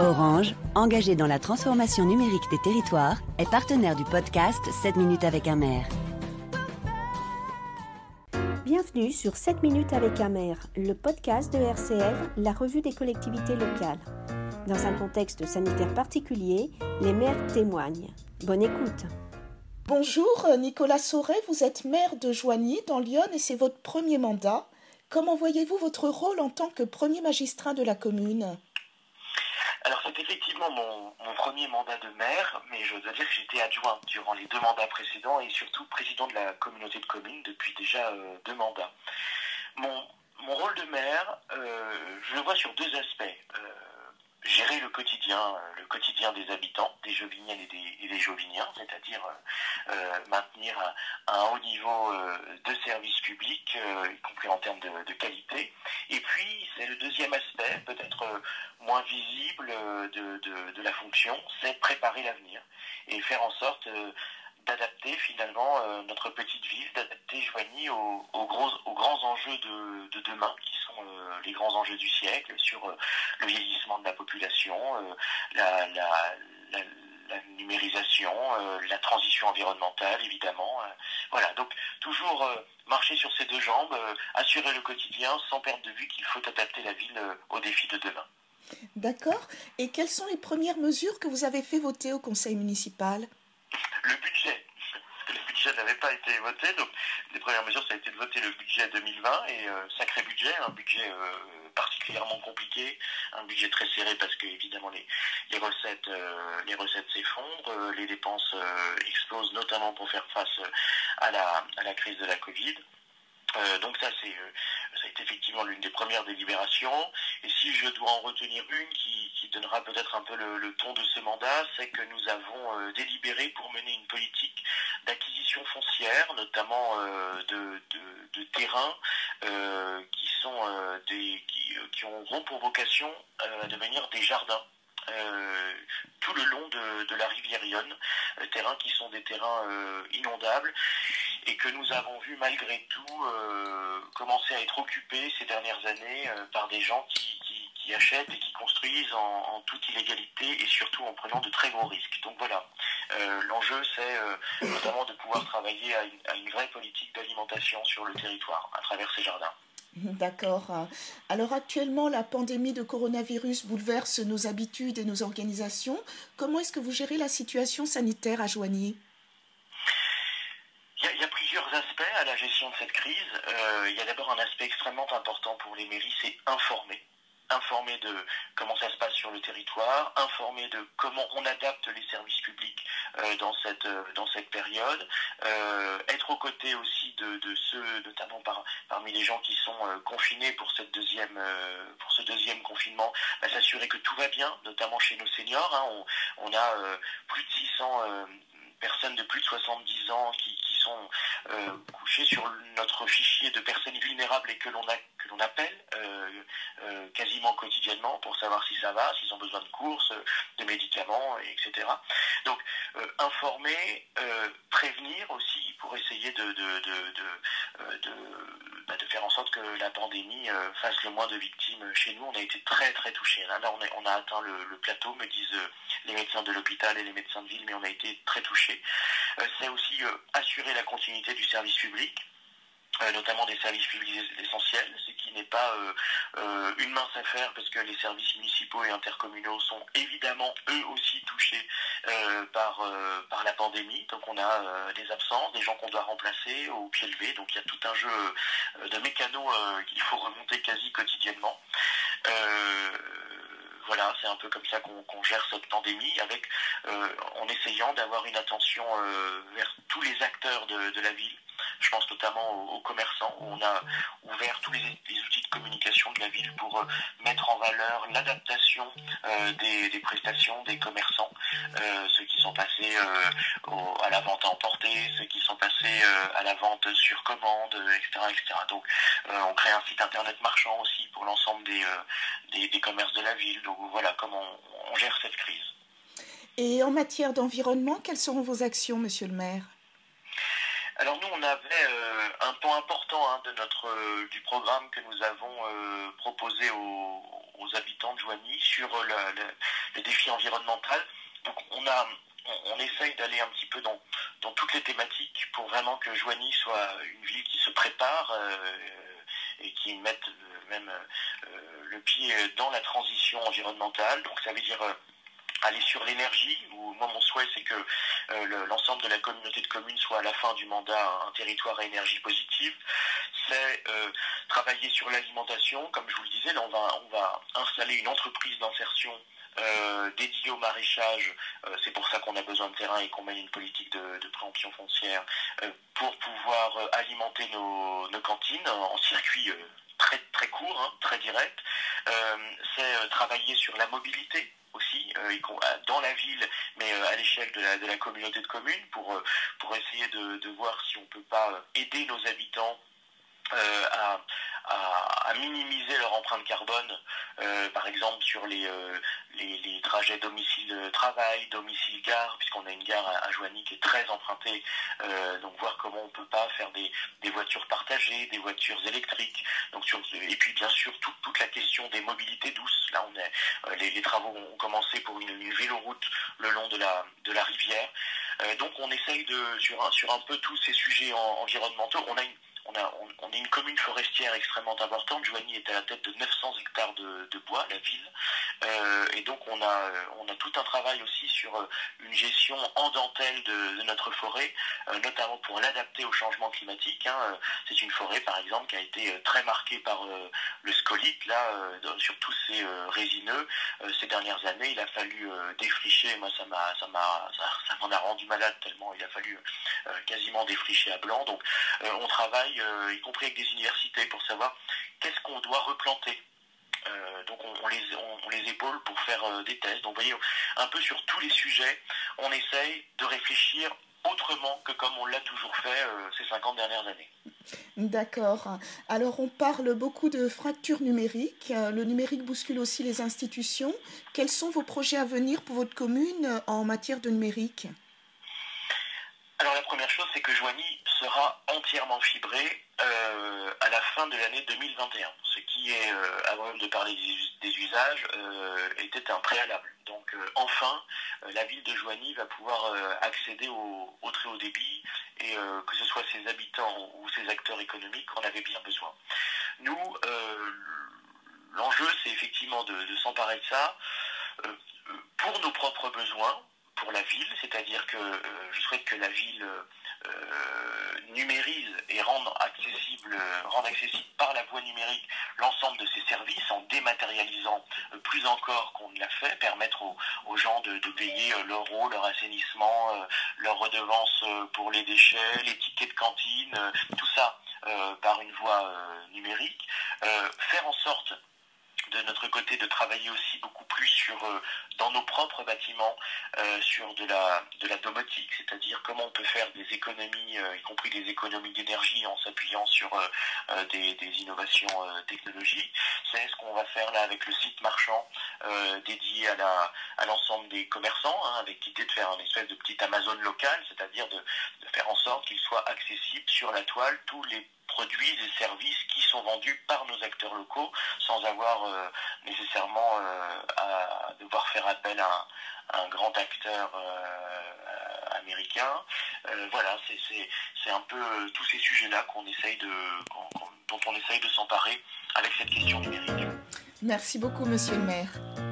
Orange, engagé dans la transformation numérique des territoires, est partenaire du podcast 7 minutes avec un maire. Bienvenue sur 7 minutes avec un maire, le podcast de RCL, la revue des collectivités locales. Dans un contexte sanitaire particulier, les maires témoignent. Bonne écoute. Bonjour, Nicolas Sauret, vous êtes maire de Joigny dans Lyon et c'est votre premier mandat. Comment voyez-vous votre rôle en tant que premier magistrat de la commune? Alors c'est effectivement mon, premier mandat de maire, mais je dois dire que j'étais adjoint durant les deux mandats précédents et surtout président de la communauté de communes depuis déjà euh, deux mandats. Mon, rôle de maire, euh, je le vois sur deux aspects. Euh, gérer le quotidien, le quotidien des habitants, des Joviniennes et des, Joviniens, c'est-à-dire maintenir un, haut niveau de service public, y compris en termes de, de qualité. Et puis, c'est le deuxième aspect, peut-être moins visible euh, de, la fonction, c'est préparer l'avenir et faire en sorte euh, d'adapter finalement euh, notre petite ville, d'adapter Joigny aux, grands enjeux de, demain, qui sont les grands enjeux du siècle, sur le vieillissement de la population, la, numérisation, la transition environnementale, évidemment. voilà, donc toujours marcher sur ces deux jambes, assurer le quotidien sans perdre de vue qu'il faut adapter la ville aux défis de demain. D'accord. Et quelles sont les premières mesures que vous avez fait voter au conseil municipal? Le budget. Le budget n'avait pas été voté, donc les premières mesures, ça a été de voter le budget 2020 et euh, sacré budget, un budget euh, particulièrement compliqué, un budget très serré parce que évidemment les, les recettes euh, les s'effondrent, les dépenses explosent notamment pour faire face à la, à la crise de la Covid. Euh, donc ça, c'est, euh, ça a effectivement l'une des premières délibérations. Et si je dois en retenir une qui, donnera peut-être un peu le, ton de ce mandat, c'est que nous avons euh, délibéré pour mener une politique d'acquisition foncière, notamment de, terrains qui sont des qui, qui auront pour vocation à devenir des jardins. Tout le long de, la rivière Yonne, terrains qui sont des terrains inondables et que nous avons vu malgré tout euh, commencer à être occupés ces dernières années euh, par des gens qui, achètent et qui construisent en, toute illégalité et surtout en prenant de très gros risques. Donc voilà, euh, l'enjeu c'est notamment de pouvoir travailler à une vraie politique d'alimentation sur le territoire à travers ces jardins. D'accord. Alors actuellement, la pandémie de coronavirus bouleverse nos habitudes et nos organisations. Comment est-ce que vous gérez la situation sanitaire à Joigny? Il y, a, plusieurs aspects à la gestion de cette crise. Euh, il y a d'abord un aspect extrêmement important pour les mairies, c'est informer. Informer de comment ça se passe sur le territoire, informer de comment on adapte les services publics euh, euh, dans cette période, être aux côtés aussi de, ceux, notamment parmi les gens qui sont confinés pour cette deuxième pour ce deuxième confinement, bah, s'assurer que tout va bien, notamment chez nos seniors. Hein. On, on, a plus de 600 personnes de plus de 70 ans qui, euh, couchées sur notre fichier de personnes vulnérables et que l'on que l'on appelle euh, euh, quasiment quotidiennement pour savoir si ça va, s'ils ont besoin de courses, de médicaments, etc. Donc informer, prévenir aussi pour essayer de, de, de, bah, de, faire en sorte que la pandémie fasse le moins de victimes chez nous. On a été très très touchés. Là, on, on a atteint le, le plateau, me disent les médecins de l'hôpital et les médecins de ville, mais on a été très touchés. C'est aussi assurer la continuité du service public. Euh, notamment des services publics essentiels, ce qui n'est pas euh, euh, une mince affaire parce que les services municipaux et intercommunaux sont évidemment eux aussi touchés par, par la pandémie. Donc on a des absences, des gens qu'on doit remplacer au pied levé. Donc il y a tout un jeu de mécanos qu'il faut remonter quasi quotidiennement. Voilà, c'est un peu comme ça qu'on gère cette pandémie, avec en essayant d'avoir une attention vers tous les acteurs de la ville, je pense notamment aux, commerçants, où on a ouvert tous les, outils de communication de la ville pour euh, mettre en valeur l'adaptation euh, des, prestations des commerçants, euh, ceux qui sont passés à la vente à emporter, ceux qui sont passés à la vente sur commande, etc. etc. Donc on crée un site internet marchand aussi pour l'ensemble des, des, commerces de la ville. Donc voilà comment on gère cette crise. Et en matière d'environnement, quelles seront vos actions, monsieur le maire? Alors nous, on avait euh, un point important hein, de notre euh, du programme que nous avons euh, proposé aux, aux habitants de Joigny sur le, le, défi environnemental. Donc on a on, essaye d'aller un petit peu dans, dans toutes les thématiques pour vraiment que Joigny soit une ville qui se prépare et qui mette même le pied dans la transition environnementale. Donc ça veut dire aller sur l'énergie, moi mon souhait c'est que euh, l'ensemble de la communauté de communes soit à la fin du mandat un territoire à énergie positive, c'est euh, travailler sur l'alimentation, comme je vous le disais, là on va, installer une entreprise d'insertion euh, dédiée au maraîchage, c'est pour ça qu'on a besoin de terrain et qu'on mène une politique de, préemption foncière, pour pouvoir alimenter nos, cantines en circuit très, très court, hein, très direct. C'est travailler sur la mobilité, aussi euh, dans la ville, mais euh, à l'échelle de la, de la, communauté de communes pour, euh, pour essayer de voir si on ne peut pas aider nos habitants à, à, minimiser leur empreinte carbone, euh, par exemple sur les, euh, les, trajets domicile-travail, domicile-gare, puisqu'on a une gare à, Joigny qui est très empruntée, euh, donc voir comment on peut pas faire des, des, voitures partagées, des voitures électriques, donc et puis bien sûr toute la question des mobilités douces. Là, on est, les, travaux ont commencé pour une, une véloroute le long de la, de la rivière. donc on essaye de sur un, sur un peu tous ces sujets environnementaux. On a une on, est une commune forestière extrêmement importante. Joigny est à la tête de 900 hectares de, bois, la ville. Euh, et donc on a, on a tout un travail aussi sur euh, une gestion en dentelle de, notre forêt, euh, notamment pour l'adapter au changement climatique. Hein. C'est une forêt, par exemple, qui a été très marquée par le scolite, là, sur tous ces résineux. ces dernières années, il a fallu défricher. Moi, ça m'a, ça m'a, ça, m'en a rendu malade tellement il a fallu quasiment défricher à blanc. Donc, on travaille euh, y compris avec des universités, pour savoir qu'est-ce qu'on doit replanter. Euh, donc on, les, on, les, épaule pour faire euh, des tests. Donc vous voyez, un peu sur tous les sujets, on essaye de réfléchir autrement que comme on l'a toujours fait ces 50 dernières années. D'accord. Alors on parle beaucoup de fracture numérique. Le numérique bouscule aussi les institutions. Quels sont vos projets à venir pour votre commune en matière de numérique? Première chose, c'est que Joigny sera entièrement fibré euh, à la fin de l'année 2021, ce qui est, euh, avant même de parler des, usages, euh, était un préalable. Donc enfin, la ville de Joigny va pouvoir accéder au, très haut débit et que ce soit ses habitants ou ses acteurs économiques en avaient bien besoin. Nous, l'enjeu, c'est effectivement de s'emparer de ça pour nos propres besoins, pour la ville, c'est-à-dire que euh, je souhaite que la ville euh, numérise et rende accessible, rende accessible par la voie numérique l'ensemble de ses services en dématérialisant euh, plus encore qu'on ne l'a fait, permettre aux, gens de, payer leur eau, leur assainissement, leur redevance pour les déchets, les tickets de cantine, tout ça par une voie numérique, faire en sorte de notre côté de travailler aussi beaucoup plus sur euh, dans nos propres bâtiments euh, sur de la de la domotique, c'est-à-dire comment on peut faire des économies, euh, y compris des économies d'énergie en s'appuyant sur des, innovations technologiques. C'est ce qu'on va faire là avec le site marchand dédié à la à l'ensemble des commerçants, hein, avec l'idée de faire une espèce de petite Amazon locale, c'est-à-dire de, de faire en sorte qu'il soit accessible sur la toile tous les produits et services qui sont vendus par nos acteurs locaux sans avoir euh, nécessairement euh, à devoir faire appel à, un grand acteur euh, américain. voilà, c'est un peu tous ces sujets-là qu'on essaye dont on essaye de s'emparer avec cette question numérique. Merci beaucoup, monsieur le maire.